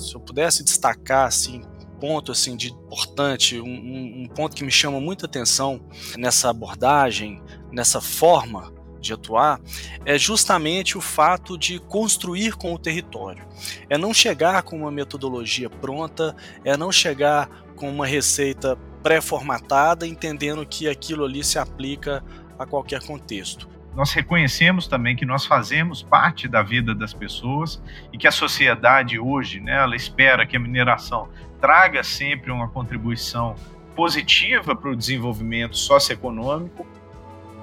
se eu pudesse destacar assim ponto assim de importante, um, um ponto que me chama muita atenção nessa abordagem, nessa forma de atuar, é justamente o fato de construir com o território. É não chegar com uma metodologia pronta, é não chegar com uma receita pré-formatada, entendendo que aquilo ali se aplica a qualquer contexto nós reconhecemos também que nós fazemos parte da vida das pessoas e que a sociedade hoje, né, ela espera que a mineração traga sempre uma contribuição positiva para o desenvolvimento socioeconômico.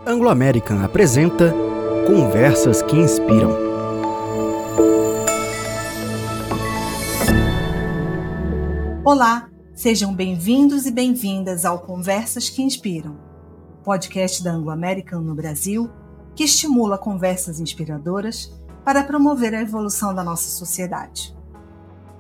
Anglo American apresenta Conversas que Inspiram. Olá, sejam bem-vindos e bem-vindas ao Conversas que Inspiram, podcast da Anglo American no Brasil que estimula conversas inspiradoras para promover a evolução da nossa sociedade.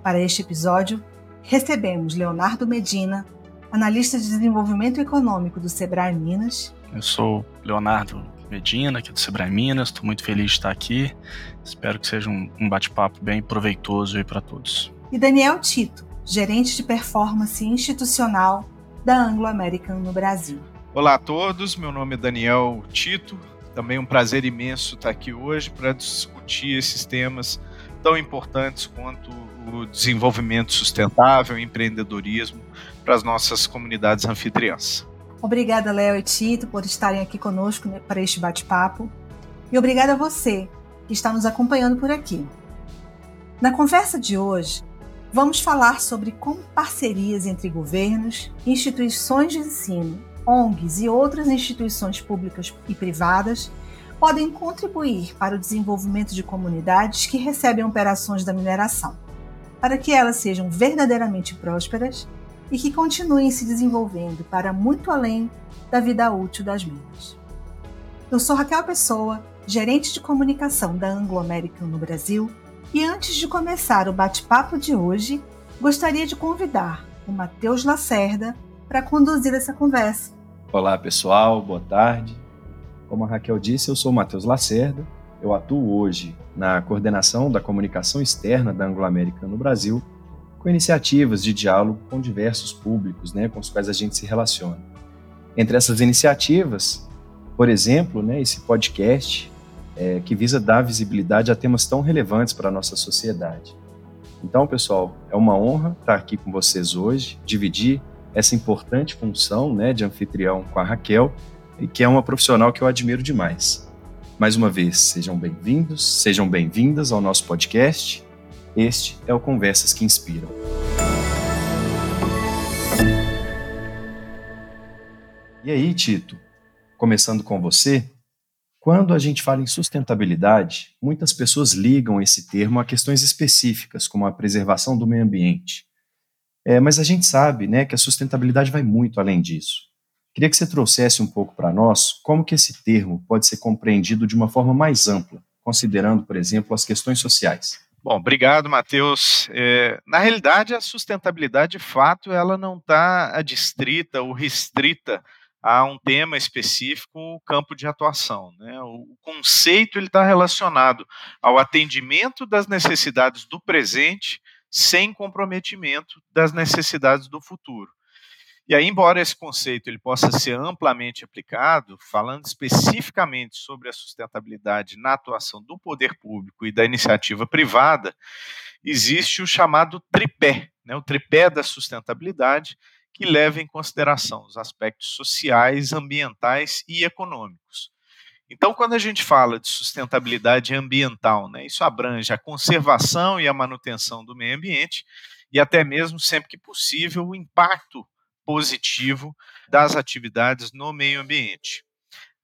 Para este episódio, recebemos Leonardo Medina, analista de desenvolvimento econômico do Sebrae Minas. Eu sou Leonardo Medina, aqui do Sebrae Minas, estou muito feliz de estar aqui. Espero que seja um, um bate-papo bem proveitoso para todos. E Daniel Tito, gerente de performance institucional da Anglo American no Brasil. Olá a todos, meu nome é Daniel Tito, também um prazer imenso estar aqui hoje para discutir esses temas tão importantes quanto o desenvolvimento sustentável e empreendedorismo para as nossas comunidades anfitriãs. Obrigada, Léo e Tito, por estarem aqui conosco para este bate-papo. E obrigada a você que está nos acompanhando por aqui. Na conversa de hoje, vamos falar sobre como parcerias entre governos, instituições de ensino ONGs e outras instituições públicas e privadas podem contribuir para o desenvolvimento de comunidades que recebem operações da mineração, para que elas sejam verdadeiramente prósperas e que continuem se desenvolvendo para muito além da vida útil das minas. Eu sou Raquel Pessoa, gerente de comunicação da Anglo American no Brasil, e antes de começar o bate-papo de hoje, gostaria de convidar o Matheus Lacerda para conduzir essa conversa. Olá pessoal, boa tarde. Como a Raquel disse, eu sou Matheus Lacerda. Eu atuo hoje na coordenação da comunicação externa da Anglo-América no Brasil, com iniciativas de diálogo com diversos públicos, né, com os quais a gente se relaciona. Entre essas iniciativas, por exemplo, né, esse podcast é, que visa dar visibilidade a temas tão relevantes para a nossa sociedade. Então, pessoal, é uma honra estar aqui com vocês hoje, dividir essa importante função né, de anfitrião com a Raquel, e que é uma profissional que eu admiro demais. Mais uma vez, sejam bem-vindos, sejam bem-vindas ao nosso podcast. Este é o Conversas que Inspiram. E aí, Tito, começando com você, quando a gente fala em sustentabilidade, muitas pessoas ligam esse termo a questões específicas, como a preservação do meio ambiente. É, mas a gente sabe né, que a sustentabilidade vai muito além disso. Queria que você trouxesse um pouco para nós como que esse termo pode ser compreendido de uma forma mais ampla, considerando, por exemplo, as questões sociais. Bom, obrigado, Matheus. É, na realidade, a sustentabilidade, de fato, ela não está adstrita ou restrita a um tema específico, o campo de atuação. Né? O conceito está relacionado ao atendimento das necessidades do presente sem comprometimento das necessidades do futuro. E aí, embora esse conceito ele possa ser amplamente aplicado, falando especificamente sobre a sustentabilidade na atuação do poder público e da iniciativa privada, existe o chamado tripé, né, o tripé da sustentabilidade, que leva em consideração os aspectos sociais, ambientais e econômicos. Então, quando a gente fala de sustentabilidade ambiental, né, isso abrange a conservação e a manutenção do meio ambiente e até mesmo, sempre que possível, o impacto positivo das atividades no meio ambiente.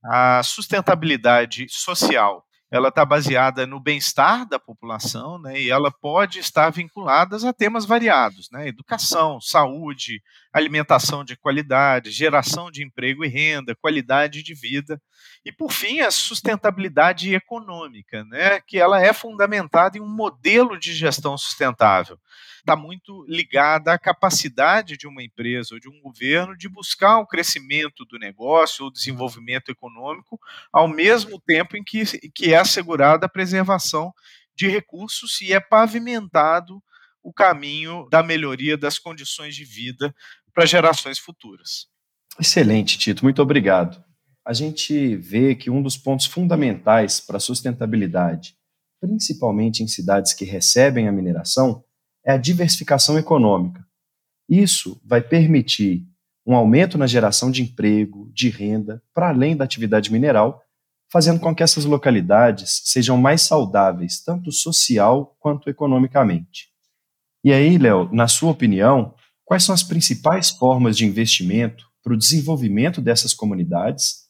A sustentabilidade social ela está baseada no bem-estar da população, né, e ela pode estar vinculada a temas variados, né, educação, saúde, alimentação de qualidade, geração de emprego e renda, qualidade de vida, e por fim a sustentabilidade econômica, né, que ela é fundamentada em um modelo de gestão sustentável. Está muito ligada à capacidade de uma empresa ou de um governo de buscar o crescimento do negócio, o desenvolvimento econômico, ao mesmo tempo em que, que é assegurada a preservação de recursos e é pavimentado o caminho da melhoria das condições de vida para gerações futuras. Excelente, Tito, muito obrigado. A gente vê que um dos pontos fundamentais para a sustentabilidade, principalmente em cidades que recebem a mineração, é a diversificação econômica. Isso vai permitir um aumento na geração de emprego, de renda, para além da atividade mineral, fazendo com que essas localidades sejam mais saudáveis, tanto social quanto economicamente. E aí, Léo, na sua opinião, quais são as principais formas de investimento para o desenvolvimento dessas comunidades,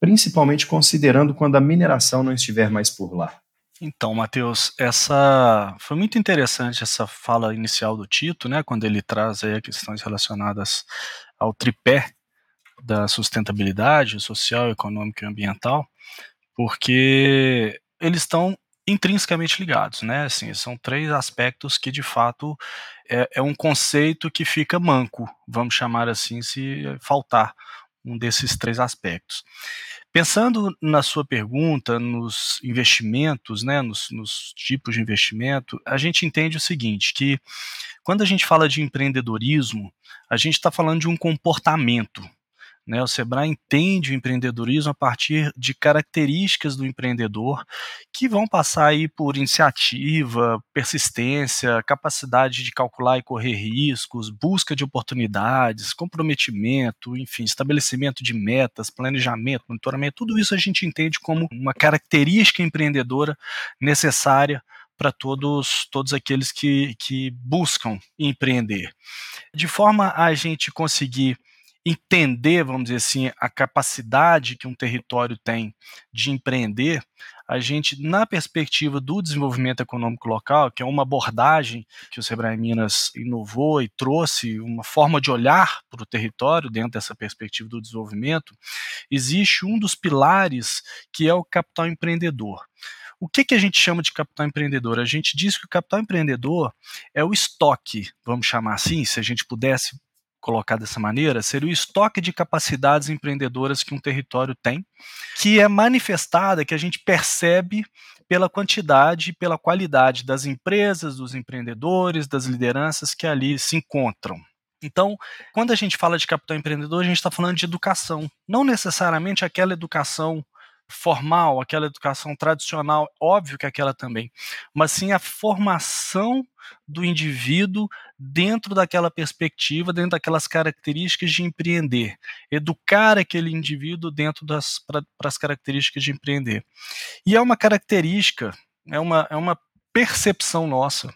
principalmente considerando quando a mineração não estiver mais por lá? Então, Matheus, essa foi muito interessante essa fala inicial do Tito, né, quando ele traz aí questões relacionadas ao tripé da sustentabilidade social, econômica e ambiental, porque eles estão intrinsecamente ligados, né? Assim, são três aspectos que de fato é, é um conceito que fica manco, vamos chamar assim, se faltar um desses três aspectos. Pensando na sua pergunta, nos investimentos, né, nos, nos, tipos de investimento, a gente entende o seguinte, que quando a gente fala de empreendedorismo, a gente está falando de um comportamento, né? O Sebrae entende o empreendedorismo a partir de características do empreendedor que vão passar aí por iniciativa, persistência, capacidade de calcular e correr riscos, busca de oportunidades, comprometimento, enfim, estabelecimento de metas, planejamento, monitoramento, tudo isso a gente entende como uma característica empreendedora necessária para todos, todos aqueles que, que buscam empreender. De forma a gente conseguir entender, vamos dizer assim, a capacidade que um território tem de empreender, a gente, na perspectiva do desenvolvimento econômico local, que é uma abordagem que o Sebrae Minas inovou e trouxe, uma forma de olhar para o território dentro dessa perspectiva do desenvolvimento, existe um dos pilares que é o capital empreendedor. O que, que a gente chama de capital empreendedor? A gente diz que o capital empreendedor é o estoque, vamos chamar assim, se a gente pudesse colocar dessa maneira, seria o estoque de capacidades empreendedoras que um território tem, que é manifestada, que a gente percebe pela quantidade e pela qualidade das empresas, dos empreendedores, das lideranças que ali se encontram. Então, quando a gente fala de capital empreendedor, a gente está falando de educação, não necessariamente aquela educação formal, aquela educação tradicional, óbvio que aquela também, mas sim a formação do indivíduo dentro daquela perspectiva, dentro daquelas características de empreender, educar aquele indivíduo dentro das para as características de empreender. E é uma característica, é uma, é uma percepção nossa,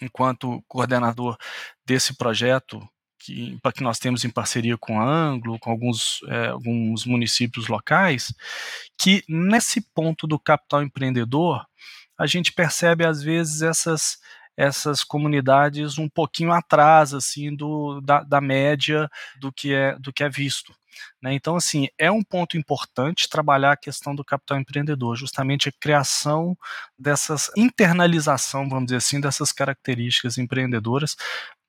enquanto coordenador desse projeto que, que nós temos em parceria com a Anglo, com alguns, é, alguns municípios locais, que nesse ponto do capital empreendedor, a gente percebe às vezes essas essas comunidades um pouquinho atrás assim do, da, da média do que é do que é visto. Né? Então, assim, é um ponto importante trabalhar a questão do capital empreendedor, justamente a criação dessas internalização, vamos dizer assim, dessas características empreendedoras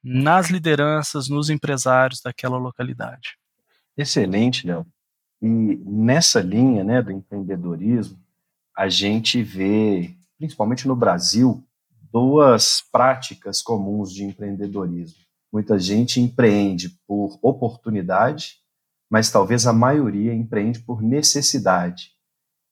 nas lideranças, nos empresários daquela localidade. Excelente, Léo. E nessa linha né, do empreendedorismo, a gente vê, principalmente no Brasil, duas práticas comuns de empreendedorismo. Muita gente empreende por oportunidade, mas talvez a maioria empreende por necessidade.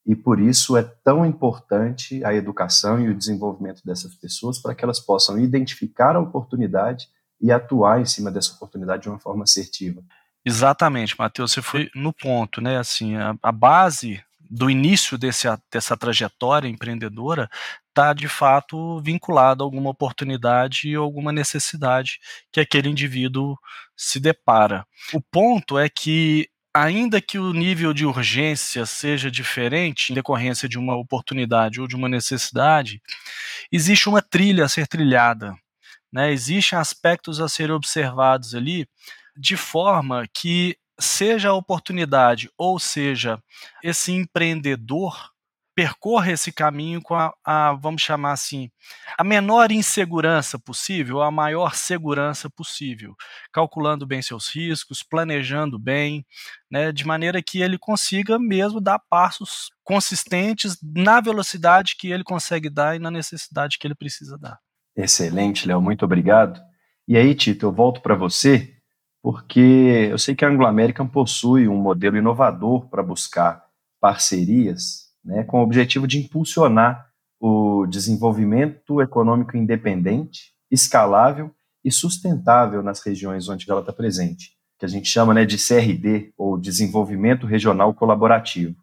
E por isso é tão importante a educação e o desenvolvimento dessas pessoas para que elas possam identificar a oportunidade e atuar em cima dessa oportunidade de uma forma assertiva. Exatamente, Matheus, você foi no ponto, né? Assim, a, a base do início desse, dessa trajetória empreendedora está de fato vinculada a alguma oportunidade ou alguma necessidade que aquele indivíduo se depara. O ponto é que ainda que o nível de urgência seja diferente em decorrência de uma oportunidade ou de uma necessidade, existe uma trilha a ser trilhada. Né? Existem aspectos a serem observados ali de forma que seja a oportunidade ou seja esse empreendedor percorra esse caminho com a, a, vamos chamar assim, a menor insegurança possível, a maior segurança possível, calculando bem seus riscos, planejando bem, né, de maneira que ele consiga mesmo dar passos consistentes na velocidade que ele consegue dar e na necessidade que ele precisa dar. Excelente, Léo, muito obrigado. E aí, Tito, eu volto para você, porque eu sei que a Anglo American possui um modelo inovador para buscar parcerias, né, com o objetivo de impulsionar o desenvolvimento econômico independente, escalável e sustentável nas regiões onde ela está presente, que a gente chama né, de CRD, ou Desenvolvimento Regional Colaborativo.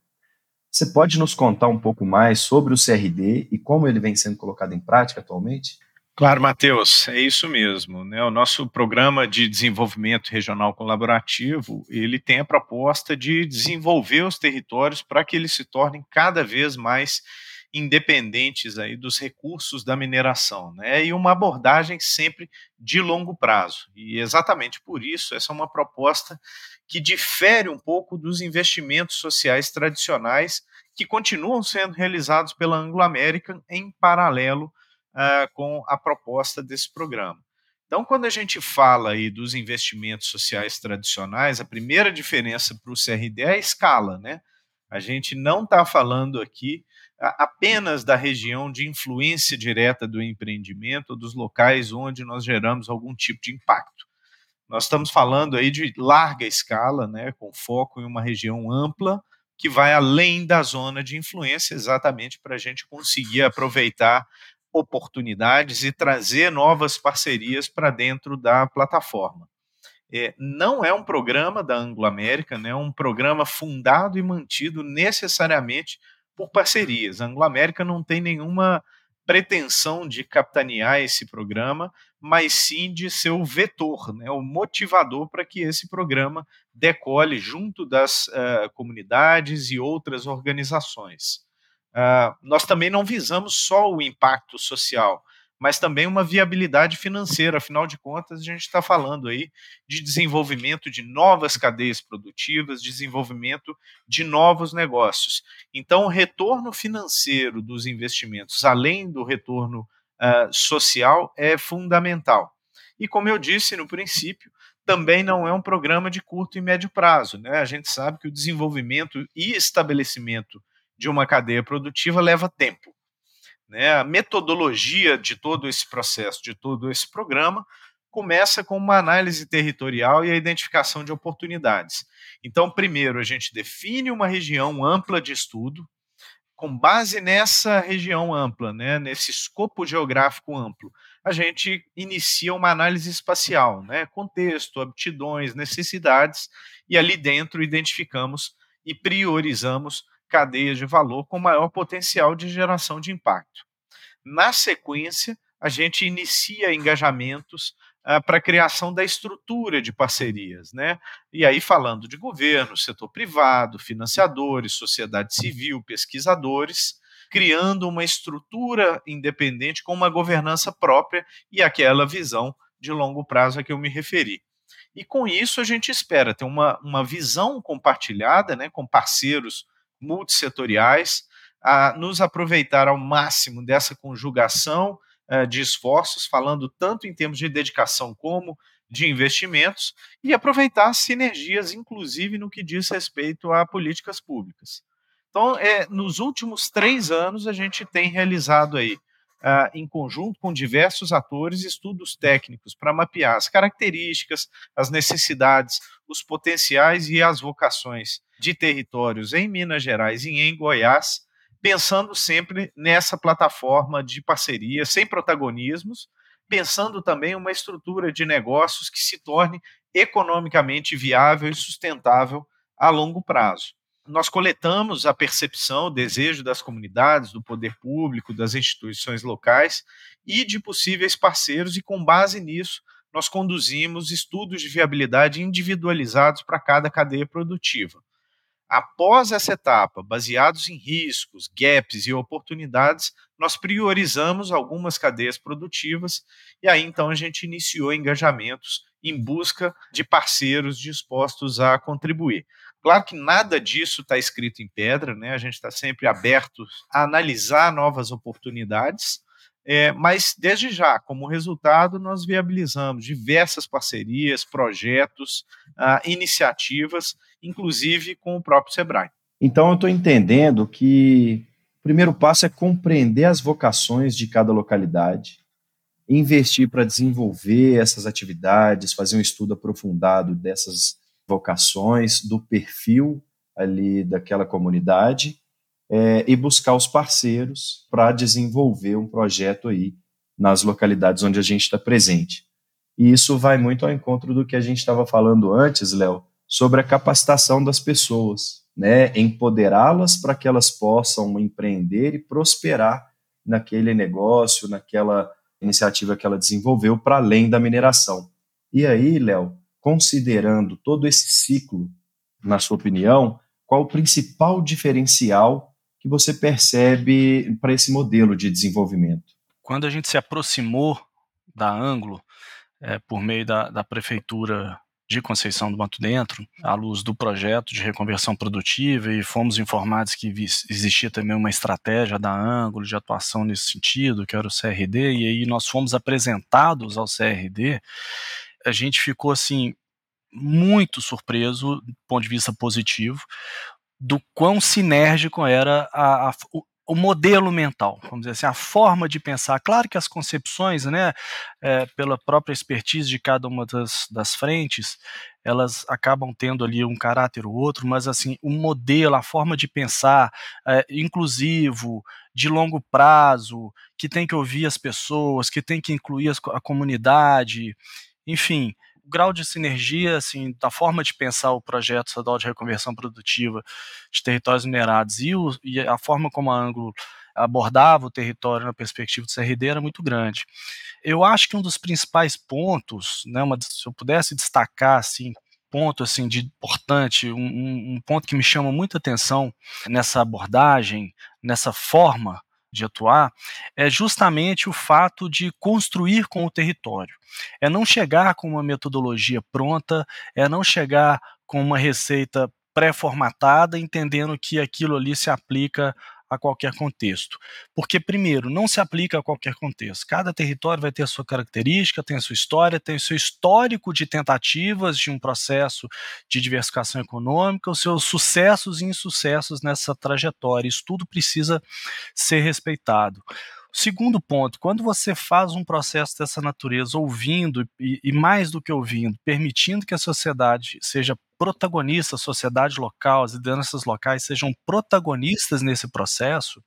Você pode nos contar um pouco mais sobre o CRD e como ele vem sendo colocado em prática atualmente? Claro, Matheus, é isso mesmo. Né? O nosso programa de desenvolvimento regional colaborativo ele tem a proposta de desenvolver os territórios para que eles se tornem cada vez mais independentes aí dos recursos da mineração, né? E uma abordagem sempre de longo prazo. E exatamente por isso essa é uma proposta que difere um pouco dos investimentos sociais tradicionais que continuam sendo realizados pela Anglo American em paralelo uh, com a proposta desse programa. Então, quando a gente fala aí dos investimentos sociais tradicionais, a primeira diferença para o CRD é a escala, né? A gente não está falando aqui apenas da região de influência direta do empreendimento ou dos locais onde nós geramos algum tipo de impacto. Nós estamos falando aí de larga escala, né, com foco em uma região ampla que vai além da zona de influência, exatamente para a gente conseguir aproveitar oportunidades e trazer novas parcerias para dentro da plataforma. É, não é um programa da Anglo América, né, é um programa fundado e mantido necessariamente por parcerias. A Anglo América não tem nenhuma pretensão de capitanear esse programa, mas sim de ser o vetor, né, o motivador para que esse programa decole junto das uh, comunidades e outras organizações. Uh, nós também não visamos só o impacto social, mas também uma viabilidade financeira. Afinal de contas, a gente está falando aí de desenvolvimento de novas cadeias produtivas, desenvolvimento de novos negócios. Então, o retorno financeiro dos investimentos, além do retorno uh, social, é fundamental. E como eu disse no princípio, também não é um programa de curto e médio prazo. Né? A gente sabe que o desenvolvimento e estabelecimento de uma cadeia produtiva leva tempo. Né? A metodologia de todo esse processo, de todo esse programa, começa com uma análise territorial e a identificação de oportunidades. Então, primeiro, a gente define uma região ampla de estudo, com base nessa região ampla, né, nesse escopo geográfico amplo, a gente inicia uma análise espacial, né, contexto, aptidões, necessidades, e ali dentro identificamos e priorizamos cadeias de valor com maior potencial de geração de impacto. Na sequência, a gente inicia engajamentos uh, para a criação da estrutura de parcerias, né? E aí falando de governo, setor privado, financiadores, sociedade civil, pesquisadores, criando uma estrutura independente com uma governança própria e aquela visão de longo prazo a que eu me referi. E com isso a gente espera ter uma, uma visão compartilhada né, com parceiros multissetoriais, a nos aproveitar ao máximo dessa conjugação uh, de esforços, falando tanto em termos de dedicação como de investimentos, e aproveitar sinergias, inclusive no que diz respeito a políticas públicas. Então, é, nos últimos três anos, a gente tem realizado aí, uh, em conjunto com diversos atores, estudos técnicos para mapear as características, as necessidades, os potenciais e as vocações de territórios em Minas Gerais e em Goiás, pensando sempre nessa plataforma de parceria, sem protagonismos, pensando também uma estrutura de negócios que se torne economicamente viável e sustentável a longo prazo. Nós coletamos a percepção, o desejo das comunidades, do poder público, das instituições locais e de possíveis parceiros, e com base nisso, nós conduzimos estudos de viabilidade individualizados para cada cadeia produtiva. Após essa etapa, baseados em riscos, gaps e oportunidades, nós priorizamos algumas cadeias produtivas e aí então a gente iniciou engajamentos em busca de parceiros dispostos a contribuir. Claro que nada disso está escrito em pedra, né? A gente está sempre aberto a analisar novas oportunidades, é, mas desde já, como resultado, nós viabilizamos diversas parcerias, projetos, ah, iniciativas, inclusive com o próprio Sebrae. Então, eu estou entendendo que o primeiro passo é compreender as vocações de cada localidade, investir para desenvolver essas atividades, fazer um estudo aprofundado dessas vocações, do perfil ali daquela comunidade é, e buscar os parceiros para desenvolver um projeto aí nas localidades onde a gente está presente. E isso vai muito ao encontro do que a gente estava falando antes, Léo, sobre a capacitação das pessoas, né? Empoderá-las para que elas possam empreender e prosperar naquele negócio, naquela iniciativa que ela desenvolveu para além da mineração. E aí, Léo, considerando todo esse ciclo, na sua opinião, qual o principal diferencial que você percebe para esse modelo de desenvolvimento? Quando a gente se aproximou da Anglo, é, por meio da, da prefeitura de Conceição do Banto Dentro, à luz do projeto de reconversão produtiva, e fomos informados que existia também uma estratégia da Ângulo de atuação nesse sentido, que era o CRD, e aí nós fomos apresentados ao CRD, a gente ficou assim muito surpreso do ponto de vista positivo do quão sinérgico era a, a, o modelo mental, vamos dizer assim, a forma de pensar. Claro que as concepções, né, é, pela própria expertise de cada uma das, das frentes, elas acabam tendo ali um caráter ou outro, mas assim, o modelo, a forma de pensar, é, inclusivo, de longo prazo, que tem que ouvir as pessoas, que tem que incluir as, a comunidade, enfim, o grau de sinergia, assim, da forma de pensar o projeto estadual de reconversão produtiva de territórios minerados e, o, e a forma como a Ângulo abordava o território na perspectiva do CRD era muito grande. Eu acho que um dos principais pontos, né, uma, se eu pudesse destacar assim, ponto assim de importante, um, um ponto que me chama muita atenção nessa abordagem, nessa forma de atuar é justamente o fato de construir com o território. É não chegar com uma metodologia pronta, é não chegar com uma receita pré-formatada, entendendo que aquilo ali se aplica a qualquer contexto. Porque, primeiro, não se aplica a qualquer contexto. Cada território vai ter a sua característica, tem a sua história, tem o seu histórico de tentativas de um processo de diversificação econômica, os seus sucessos e insucessos nessa trajetória. Isso tudo precisa ser respeitado. Segundo ponto, quando você faz um processo dessa natureza, ouvindo e, e, mais do que ouvindo, permitindo que a sociedade seja protagonista, a sociedade local, as lideranças locais sejam protagonistas nesse processo,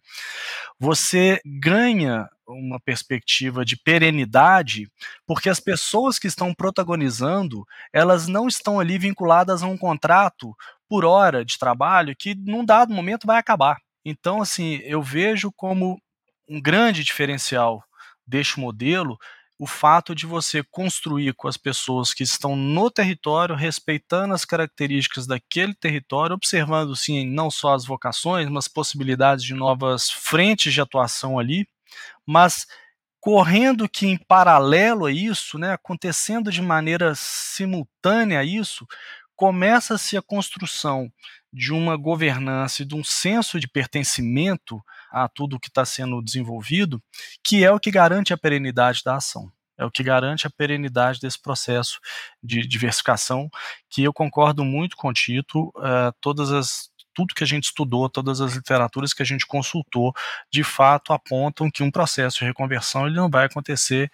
você ganha uma perspectiva de perenidade, porque as pessoas que estão protagonizando, elas não estão ali vinculadas a um contrato por hora de trabalho que num dado momento vai acabar. Então, assim, eu vejo como um grande diferencial deste modelo o fato de você construir com as pessoas que estão no território, respeitando as características daquele território, observando sim não só as vocações, mas possibilidades de novas frentes de atuação ali, mas correndo que em paralelo a isso, né, acontecendo de maneira simultânea a isso, começa-se a construção de uma governança e de um senso de pertencimento a tudo que está sendo desenvolvido, que é o que garante a perenidade da ação. É o que garante a perenidade desse processo de diversificação, que eu concordo muito com o Tito, uh, todas as, tudo que a gente estudou, todas as literaturas que a gente consultou, de fato apontam que um processo de reconversão ele não vai acontecer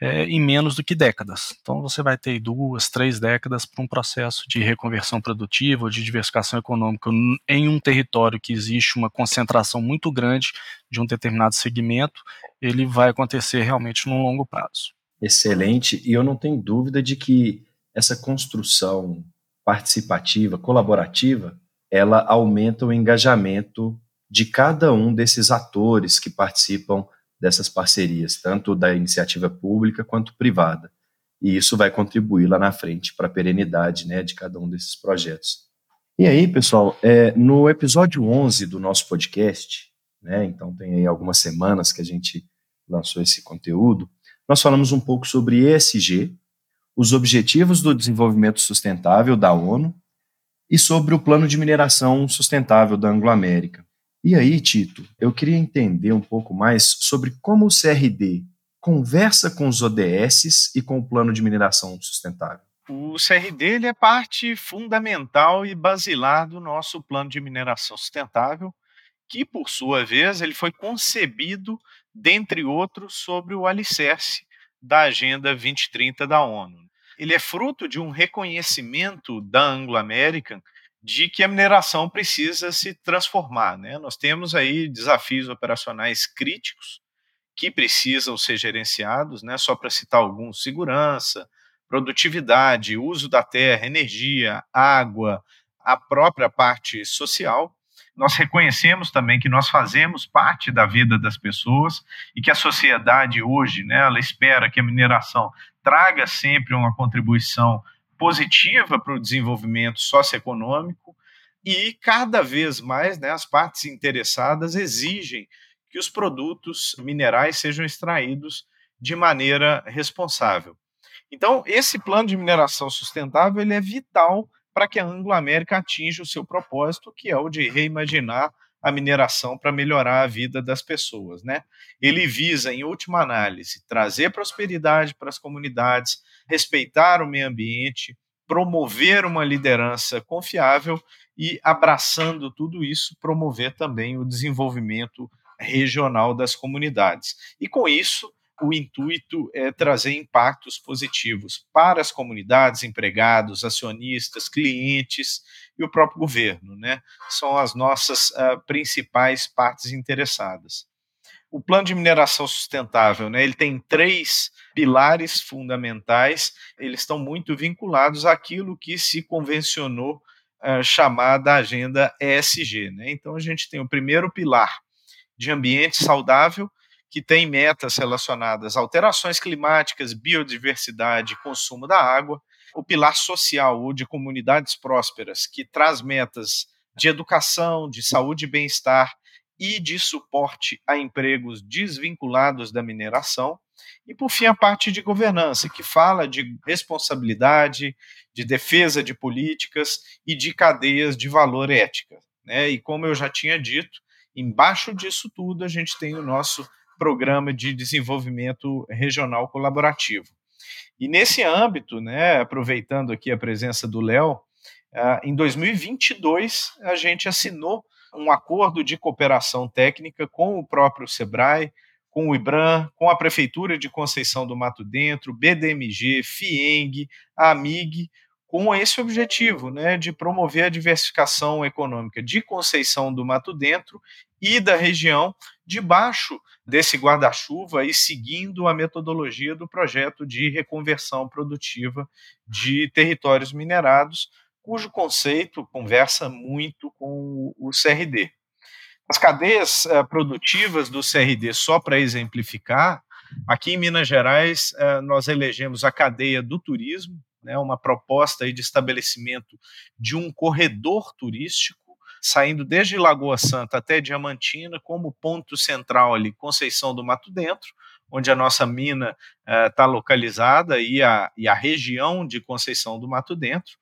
é, em menos do que décadas. Então você vai ter duas, três décadas para um processo de reconversão produtiva, de diversificação econômica em um território que existe uma concentração muito grande de um determinado segmento, ele vai acontecer realmente no longo prazo. Excelente, e eu não tenho dúvida de que essa construção participativa, colaborativa, ela aumenta o engajamento de cada um desses atores que participam dessas parcerias, tanto da iniciativa pública quanto privada. E isso vai contribuir lá na frente para a perenidade né, de cada um desses projetos. E aí, pessoal, é, no episódio 11 do nosso podcast, né, então tem aí algumas semanas que a gente lançou esse conteúdo, nós falamos um pouco sobre ESG, os Objetivos do Desenvolvimento Sustentável da ONU e sobre o Plano de Mineração Sustentável da Anglo-América. E aí, Tito, eu queria entender um pouco mais sobre como o CRD conversa com os ODS e com o Plano de Mineração Sustentável. O CRD é parte fundamental e basilar do nosso Plano de Mineração Sustentável, que, por sua vez, ele foi concebido, dentre outros, sobre o alicerce da Agenda 2030 da ONU. Ele é fruto de um reconhecimento da Anglo-American de que a mineração precisa se transformar. Né? Nós temos aí desafios operacionais críticos que precisam ser gerenciados, né? só para citar alguns: segurança, produtividade, uso da terra, energia, água, a própria parte social. Nós reconhecemos também que nós fazemos parte da vida das pessoas e que a sociedade hoje, né, ela espera que a mineração traga sempre uma contribuição positiva para o desenvolvimento socioeconômico e cada vez mais né, as partes interessadas exigem que os produtos minerais sejam extraídos de maneira responsável. Então, esse plano de mineração sustentável ele é vital para que a Anglo-América atinja o seu propósito, que é o de reimaginar a mineração para melhorar a vida das pessoas, né? Ele visa, em última análise, trazer prosperidade para as comunidades, respeitar o meio ambiente, promover uma liderança confiável e, abraçando tudo isso, promover também o desenvolvimento regional das comunidades. E com isso, o intuito é trazer impactos positivos para as comunidades, empregados, acionistas, clientes e o próprio governo, né? São as nossas uh, principais partes interessadas. O plano de mineração sustentável, né, ele tem três pilares fundamentais, eles estão muito vinculados àquilo que se convencionou uh, agenda ESG. Né? Então, a gente tem o primeiro pilar de ambiente saudável, que tem metas relacionadas a alterações climáticas, biodiversidade, consumo da água, o pilar social, o de comunidades prósperas, que traz metas de educação, de saúde e bem-estar e de suporte a empregos desvinculados da mineração. E, por fim, a parte de governança, que fala de responsabilidade, de defesa de políticas e de cadeias de valor ética. Né? E, como eu já tinha dito, embaixo disso tudo a gente tem o nosso programa de desenvolvimento regional colaborativo. E nesse âmbito, né, aproveitando aqui a presença do Léo, uh, em 2022 a gente assinou um acordo de cooperação técnica com o próprio SEBRAE, com o IBRAM, com a Prefeitura de Conceição do Mato Dentro, BDMG, FIENG, AMIG, com esse objetivo, né, de promover a diversificação econômica de Conceição do Mato Dentro e da região, debaixo desse guarda-chuva e seguindo a metodologia do projeto de reconversão produtiva de territórios minerados, cujo conceito conversa muito com o CRD. As cadeias uh, produtivas do CRD, só para exemplificar, aqui em Minas Gerais, uh, nós elegemos a cadeia do turismo, né, uma proposta de estabelecimento de um corredor turístico, saindo desde Lagoa Santa até Diamantina, como ponto central ali, Conceição do Mato Dentro, onde a nossa mina está uh, localizada, e a, e a região de Conceição do Mato Dentro.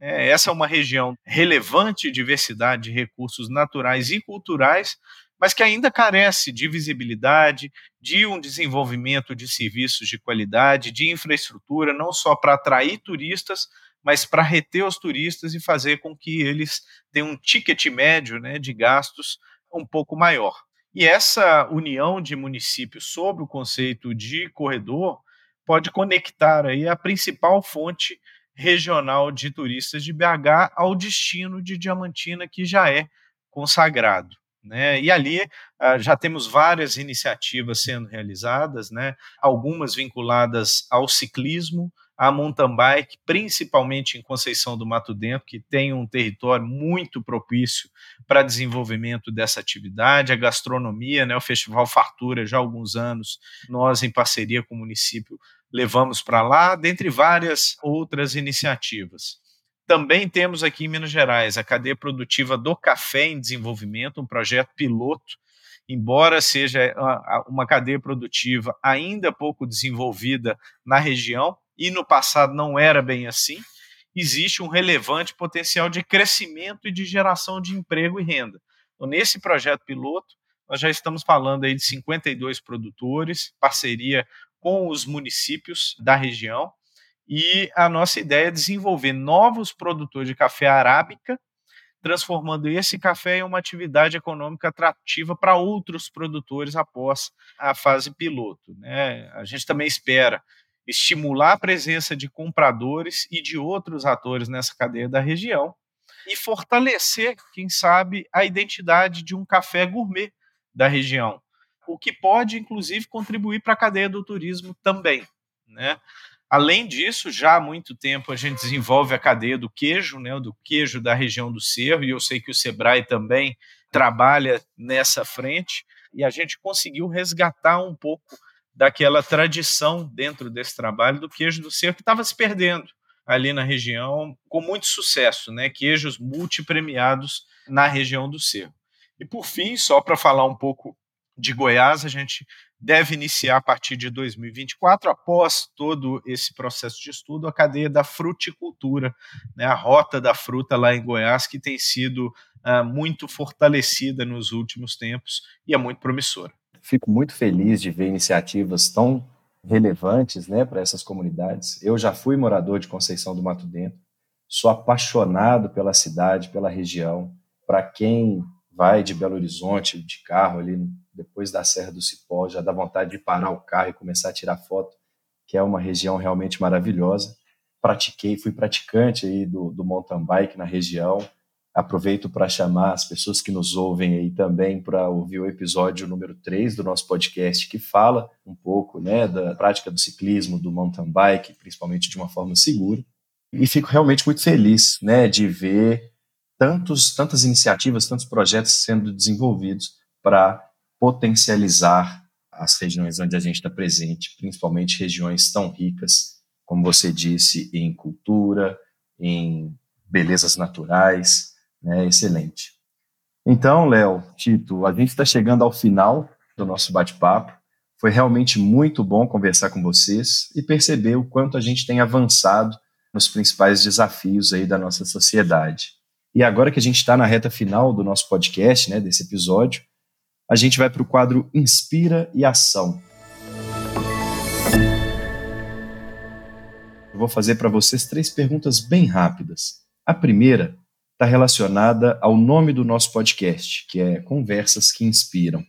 É, essa é uma região relevante de diversidade de recursos naturais e culturais, mas que ainda carece de visibilidade, de um desenvolvimento de serviços de qualidade, de infraestrutura, não só para atrair turistas, mas para reter os turistas e fazer com que eles tenham um ticket médio né, de gastos um pouco maior. E essa união de municípios sobre o conceito de corredor pode conectar aí a principal fonte regional de turistas de BH ao destino de Diamantina, que já é consagrado. Né? E ali uh, já temos várias iniciativas sendo realizadas, né? algumas vinculadas ao ciclismo, à mountain bike, principalmente em Conceição do Mato Dentro, que tem um território muito propício para desenvolvimento dessa atividade, a gastronomia, né? o Festival Fartura, já há alguns anos, nós, em parceria com o município, levamos para lá, dentre várias outras iniciativas. Também temos aqui em Minas Gerais a cadeia produtiva do café em desenvolvimento, um projeto piloto, embora seja uma cadeia produtiva ainda pouco desenvolvida na região, e no passado não era bem assim, existe um relevante potencial de crescimento e de geração de emprego e renda. Então, nesse projeto piloto, nós já estamos falando aí de 52 produtores, parceria com os municípios da região, e a nossa ideia é desenvolver novos produtores de café arábica, transformando esse café em uma atividade econômica atrativa para outros produtores após a fase piloto. Né? A gente também espera estimular a presença de compradores e de outros atores nessa cadeia da região e fortalecer, quem sabe, a identidade de um café gourmet da região, o que pode, inclusive, contribuir para a cadeia do turismo também. Né? Além disso, já há muito tempo a gente desenvolve a cadeia do queijo, né, do queijo da região do Cerro, e eu sei que o Sebrae também trabalha nessa frente, e a gente conseguiu resgatar um pouco daquela tradição dentro desse trabalho do queijo do Cerro que estava se perdendo ali na região com muito sucesso, né? Queijos multipremiados na região do Cerro. E por fim, só para falar um pouco de Goiás, a gente deve iniciar a partir de 2024, após todo esse processo de estudo, a cadeia da fruticultura, né, a rota da fruta lá em Goiás, que tem sido uh, muito fortalecida nos últimos tempos e é muito promissora. Fico muito feliz de ver iniciativas tão relevantes né, para essas comunidades. Eu já fui morador de Conceição do Mato Dentro, sou apaixonado pela cidade, pela região. Para quem vai de Belo Horizonte de carro ali depois da Serra do Cipó, já dá vontade de parar o carro e começar a tirar foto, que é uma região realmente maravilhosa. Pratiquei, fui praticante aí do, do mountain bike na região. Aproveito para chamar as pessoas que nos ouvem aí também para ouvir o episódio número 3 do nosso podcast, que fala um pouco né, da prática do ciclismo, do mountain bike, principalmente de uma forma segura. E fico realmente muito feliz né, de ver tantos, tantas iniciativas, tantos projetos sendo desenvolvidos para potencializar as regiões onde a gente está presente, principalmente regiões tão ricas, como você disse, em cultura, em belezas naturais, né? Excelente. Então, Léo, Tito, a gente está chegando ao final do nosso bate-papo. Foi realmente muito bom conversar com vocês e perceber o quanto a gente tem avançado nos principais desafios aí da nossa sociedade. E agora que a gente está na reta final do nosso podcast, né, desse episódio, a gente vai para o quadro Inspira e Ação. Eu vou fazer para vocês três perguntas bem rápidas. A primeira está relacionada ao nome do nosso podcast, que é Conversas que Inspiram.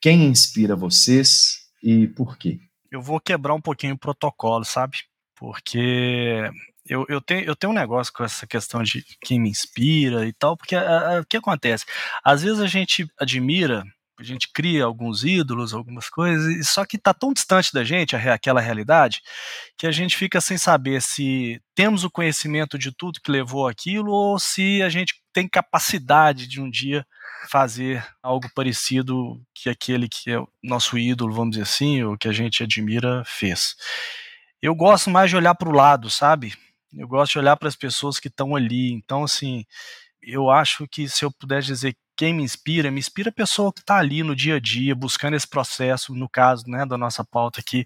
Quem inspira vocês e por quê? Eu vou quebrar um pouquinho o protocolo, sabe? Porque eu, eu, tenho, eu tenho um negócio com essa questão de quem me inspira e tal, porque o que acontece? Às vezes a gente admira a gente cria alguns ídolos, algumas coisas, só que está tão distante da gente aquela realidade que a gente fica sem saber se temos o conhecimento de tudo que levou aquilo ou se a gente tem capacidade de um dia fazer algo parecido que aquele que é o nosso ídolo, vamos dizer assim, ou que a gente admira fez. Eu gosto mais de olhar para o lado, sabe? Eu gosto de olhar para as pessoas que estão ali. Então, assim, eu acho que se eu pudesse dizer quem me inspira, me inspira a pessoa que está ali no dia a dia, buscando esse processo, no caso né, da nossa pauta aqui,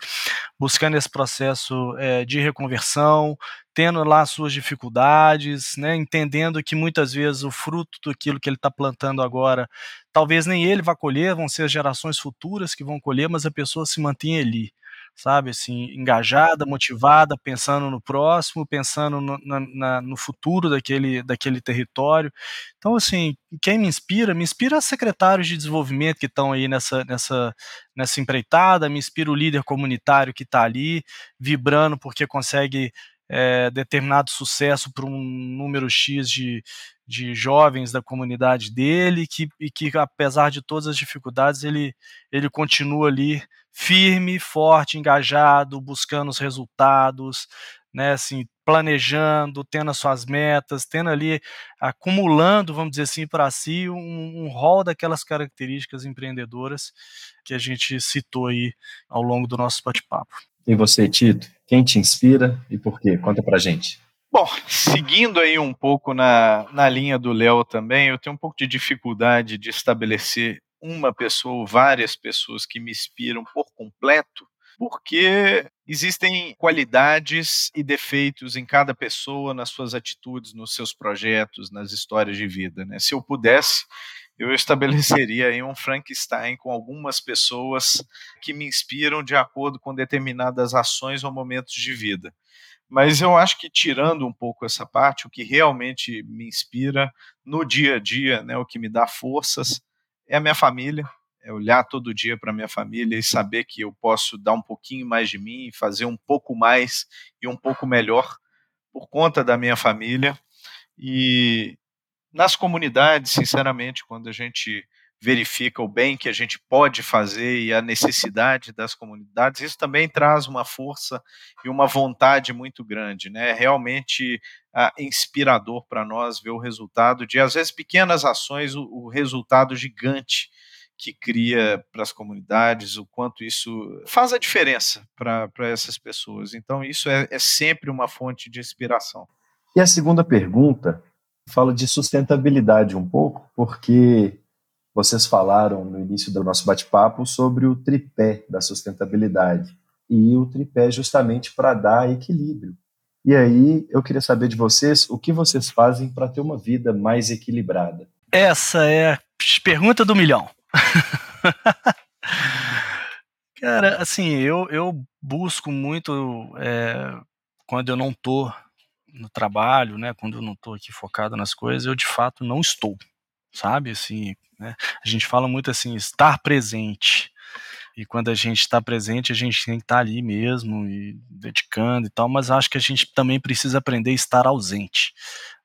buscando esse processo é, de reconversão, tendo lá suas dificuldades, né, entendendo que muitas vezes o fruto daquilo que ele está plantando agora, talvez nem ele vá colher, vão ser as gerações futuras que vão colher, mas a pessoa se mantém ali sabe, assim, engajada, motivada, pensando no próximo, pensando no, na, na, no futuro daquele, daquele território. Então, assim, quem me inspira? Me inspira secretários de desenvolvimento que estão aí nessa, nessa, nessa empreitada, me inspira o líder comunitário que está ali, vibrando porque consegue é, determinado sucesso para um número X de, de jovens da comunidade dele, que, e que, apesar de todas as dificuldades, ele, ele continua ali firme, forte, engajado, buscando os resultados, né, assim, planejando, tendo as suas metas, tendo ali, acumulando, vamos dizer assim, para si um, um rol daquelas características empreendedoras que a gente citou aí ao longo do nosso bate-papo. E você, Tito, quem te inspira e por quê? Conta pra gente. Bom, seguindo aí um pouco na, na linha do Léo também, eu tenho um pouco de dificuldade de estabelecer uma pessoa ou várias pessoas que me inspiram por completo, porque existem qualidades e defeitos em cada pessoa, nas suas atitudes, nos seus projetos, nas histórias de vida. Né? Se eu pudesse, eu estabeleceria aí um Frankenstein com algumas pessoas que me inspiram de acordo com determinadas ações ou momentos de vida. Mas eu acho que tirando um pouco essa parte, o que realmente me inspira no dia a dia, né, o que me dá forças, é a minha família, é olhar todo dia para minha família e saber que eu posso dar um pouquinho mais de mim, fazer um pouco mais e um pouco melhor por conta da minha família. E nas comunidades, sinceramente, quando a gente verifica o bem que a gente pode fazer e a necessidade das comunidades, isso também traz uma força e uma vontade muito grande, né? É realmente ah, inspirador para nós ver o resultado de, às vezes, pequenas ações, o, o resultado gigante que cria para as comunidades, o quanto isso faz a diferença para essas pessoas. Então, isso é, é sempre uma fonte de inspiração. E a segunda pergunta fala de sustentabilidade um pouco, porque vocês falaram no início do nosso bate-papo sobre o tripé da sustentabilidade. E o tripé justamente para dar equilíbrio. E aí, eu queria saber de vocês o que vocês fazem para ter uma vida mais equilibrada. Essa é a pergunta do milhão. Cara, assim, eu, eu busco muito é, quando eu não tô no trabalho, né, quando eu não tô aqui focado nas coisas, eu de fato não estou, sabe? Assim, né? A gente fala muito assim, estar presente. E quando a gente está presente, a gente tem que estar tá ali mesmo e dedicando e tal, mas acho que a gente também precisa aprender a estar ausente.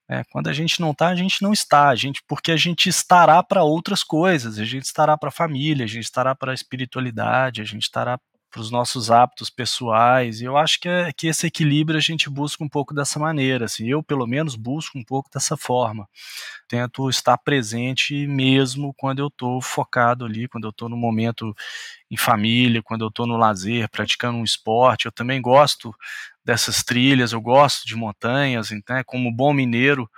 É, quando a gente não está, a gente não está, a gente, porque a gente estará para outras coisas, a gente estará para a família, a gente estará para a espiritualidade, a gente estará para os nossos hábitos pessoais. E eu acho que, é, que esse equilíbrio a gente busca um pouco dessa maneira. Assim, eu, pelo menos, busco um pouco dessa forma. Tento estar presente mesmo quando eu estou focado ali, quando eu estou no momento em família, quando eu estou no lazer, praticando um esporte. Eu também gosto dessas trilhas, eu gosto de montanhas, então, como bom mineiro,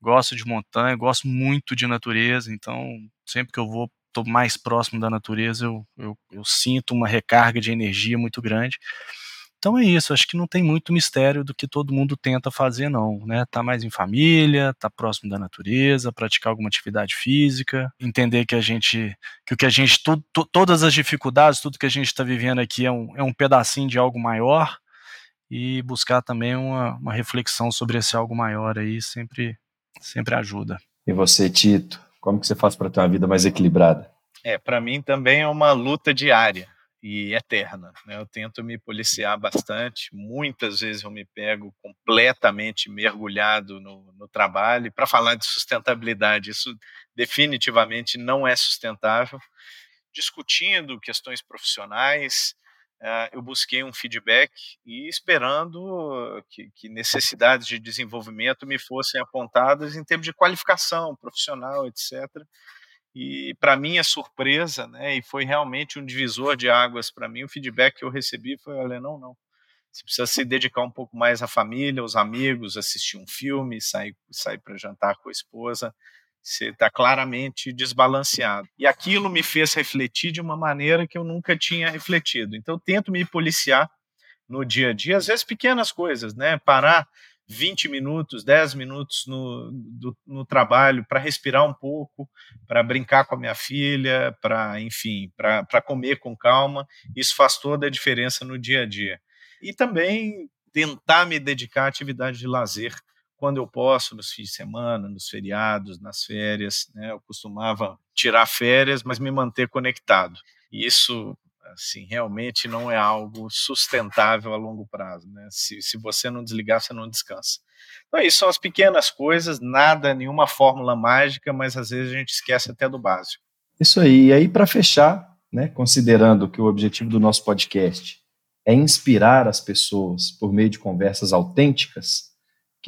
gosto de montanha, gosto muito de natureza, então sempre que eu vou, estou mais próximo da natureza, eu, eu, eu, sinto uma recarga de energia muito grande. Então é isso, acho que não tem muito mistério do que todo mundo tenta fazer, não, né? Tá mais em família, tá próximo da natureza, praticar alguma atividade física, entender que a gente, que o que a gente, todas as dificuldades, tudo que a gente está vivendo aqui é um, é um pedacinho de algo maior, e buscar também uma, uma reflexão sobre esse algo maior aí sempre, sempre ajuda. E você, Tito, como que você faz para ter uma vida mais equilibrada? É, para mim também é uma luta diária e eterna. Né? Eu tento me policiar bastante. Muitas vezes eu me pego completamente mergulhado no, no trabalho. Para falar de sustentabilidade, isso definitivamente não é sustentável. Discutindo questões profissionais, eu busquei um feedback e esperando que, que, necessidades de desenvolvimento me fossem apontadas em termos de qualificação profissional, etc. E para minha surpresa, né, e foi realmente um divisor de águas para mim, o feedback que eu recebi foi, olha, não, não, você precisa se dedicar um pouco mais à família, aos amigos, assistir um filme, sair, sair para jantar com a esposa, você está claramente desbalanceado. E aquilo me fez refletir de uma maneira que eu nunca tinha refletido. Então, eu tento me policiar no dia a dia, às vezes pequenas coisas, né? Parar 20 minutos, 10 minutos no, do, no trabalho para respirar um pouco, para brincar com a minha filha, para, enfim, para comer com calma. Isso faz toda a diferença no dia a dia. E também tentar me dedicar à atividade de lazer quando eu posso, nos fins de semana, nos feriados, nas férias. Né? Eu costumava tirar férias, mas me manter conectado. E isso, assim, realmente não é algo sustentável a longo prazo. Né? Se, se você não desligar, você não descansa. Então, isso são as pequenas coisas, nada, nenhuma fórmula mágica, mas às vezes a gente esquece até do básico. Isso aí. E aí, para fechar, né, considerando que o objetivo do nosso podcast é inspirar as pessoas por meio de conversas autênticas,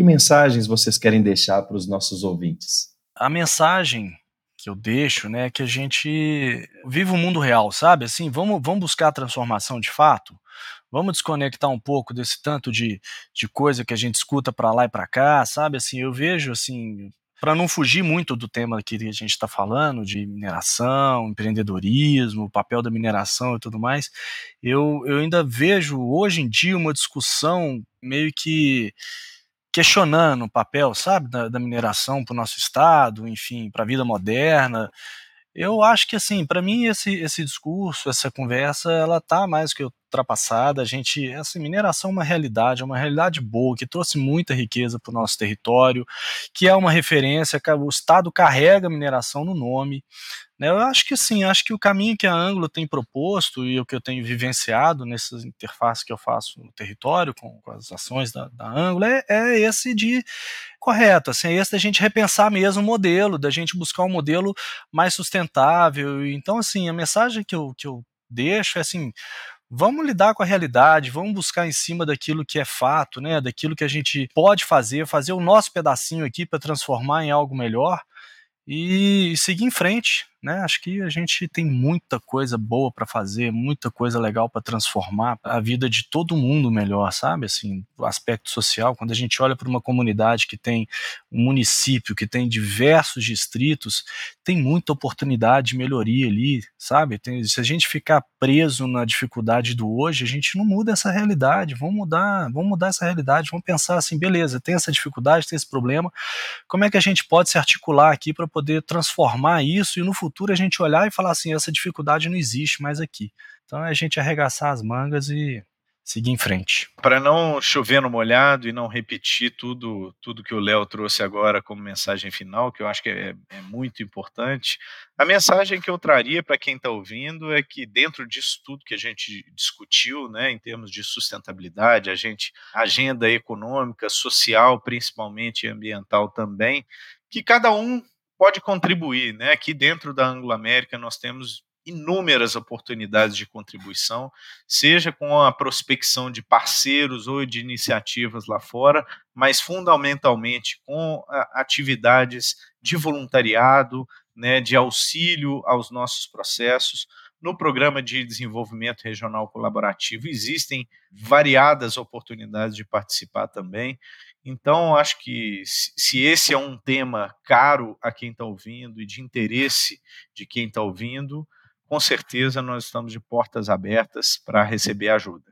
que mensagens vocês querem deixar para os nossos ouvintes? A mensagem que eu deixo, né, é que a gente vive o mundo real, sabe? Assim, vamos, vamos buscar a transformação de fato. Vamos desconectar um pouco desse tanto de, de coisa que a gente escuta para lá e para cá, sabe? Assim, eu vejo assim, para não fugir muito do tema que a gente está falando, de mineração, empreendedorismo, o papel da mineração e tudo mais, eu, eu ainda vejo hoje em dia uma discussão meio que questionando o papel, sabe, da, da mineração para o nosso estado, enfim, para a vida moderna. Eu acho que assim, para mim esse, esse discurso, essa conversa, ela tá mais que ultrapassada. A gente, essa mineração é uma realidade, é uma realidade boa que trouxe muita riqueza para o nosso território, que é uma referência, o estado carrega a mineração no nome. Né? Eu acho que sim, acho que o caminho que a Anglo tem proposto e o que eu tenho vivenciado nessas interfaces que eu faço no território com, com as ações da, da Anglo é, é, esse de correto, assim, é esse da gente repensar mesmo o modelo, da gente buscar um modelo mais sustentável. Então, assim, a mensagem que eu, que eu deixo é assim, vamos lidar com a realidade, vamos buscar em cima daquilo que é fato, né, daquilo que a gente pode fazer, fazer o nosso pedacinho aqui para transformar em algo melhor e seguir em frente, né? Acho que a gente tem muita coisa boa para fazer, muita coisa legal para transformar a vida de todo mundo melhor, sabe? Assim, o aspecto social, quando a gente olha para uma comunidade que tem um município, que tem diversos distritos, tem muita oportunidade de melhoria ali, sabe? Tem, se a gente ficar preso na dificuldade do hoje, a gente não muda essa realidade. Vamos mudar, vamos mudar essa realidade, vamos pensar assim, beleza, tem essa dificuldade, tem esse problema, como é que a gente pode se articular aqui para poder transformar isso e no futuro a gente olhar e falar assim, essa dificuldade não existe mais aqui. Então é a gente arregaçar as mangas e seguir em frente. Para não chover no molhado e não repetir tudo, tudo que o Léo trouxe agora como mensagem final, que eu acho que é, é muito importante, a mensagem que eu traria para quem está ouvindo é que dentro disso tudo que a gente discutiu, né, em termos de sustentabilidade, a gente agenda econômica, social, principalmente ambiental também, que cada um pode contribuir, né? Aqui dentro da Anglo América nós temos inúmeras oportunidades de contribuição, seja com a prospecção de parceiros ou de iniciativas lá fora, mas fundamentalmente com atividades de voluntariado, né, de auxílio aos nossos processos. No programa de desenvolvimento regional colaborativo existem variadas oportunidades de participar também. Então, acho que se esse é um tema caro a quem está ouvindo e de interesse de quem está ouvindo, com certeza nós estamos de portas abertas para receber ajuda.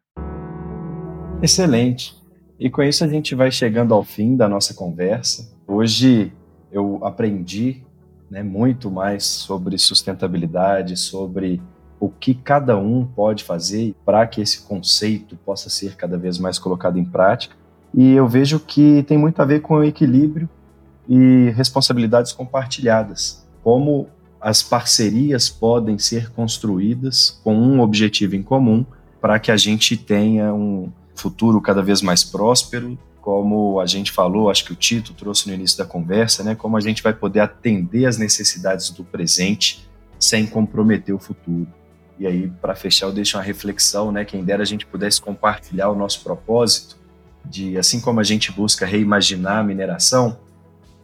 Excelente. E com isso a gente vai chegando ao fim da nossa conversa. Hoje eu aprendi né, muito mais sobre sustentabilidade, sobre o que cada um pode fazer para que esse conceito possa ser cada vez mais colocado em prática. E eu vejo que tem muito a ver com o equilíbrio e responsabilidades compartilhadas. Como as parcerias podem ser construídas com um objetivo em comum para que a gente tenha um futuro cada vez mais próspero, como a gente falou, acho que o Tito trouxe no início da conversa, né, como a gente vai poder atender as necessidades do presente sem comprometer o futuro. E aí, para fechar, eu deixo uma reflexão, né, quem dera a gente pudesse compartilhar o nosso propósito de assim como a gente busca reimaginar a mineração,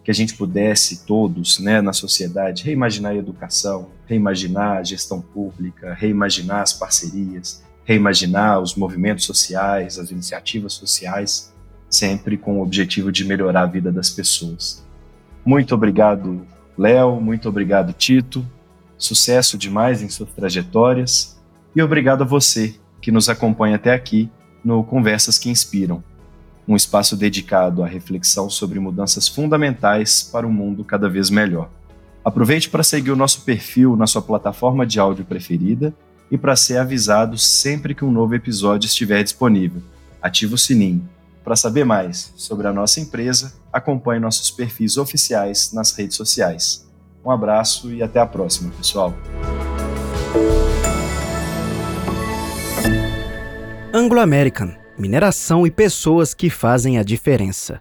que a gente pudesse todos, né, na sociedade, reimaginar a educação, reimaginar a gestão pública, reimaginar as parcerias, reimaginar os movimentos sociais, as iniciativas sociais, sempre com o objetivo de melhorar a vida das pessoas. Muito obrigado, Léo, muito obrigado, Tito. Sucesso demais em suas trajetórias e obrigado a você que nos acompanha até aqui no Conversas que Inspiram um espaço dedicado à reflexão sobre mudanças fundamentais para um mundo cada vez melhor. Aproveite para seguir o nosso perfil na sua plataforma de áudio preferida e para ser avisado sempre que um novo episódio estiver disponível. Ative o sininho. Para saber mais sobre a nossa empresa, acompanhe nossos perfis oficiais nas redes sociais. Um abraço e até a próxima, pessoal. Anglo American mineração e pessoas que fazem a diferença.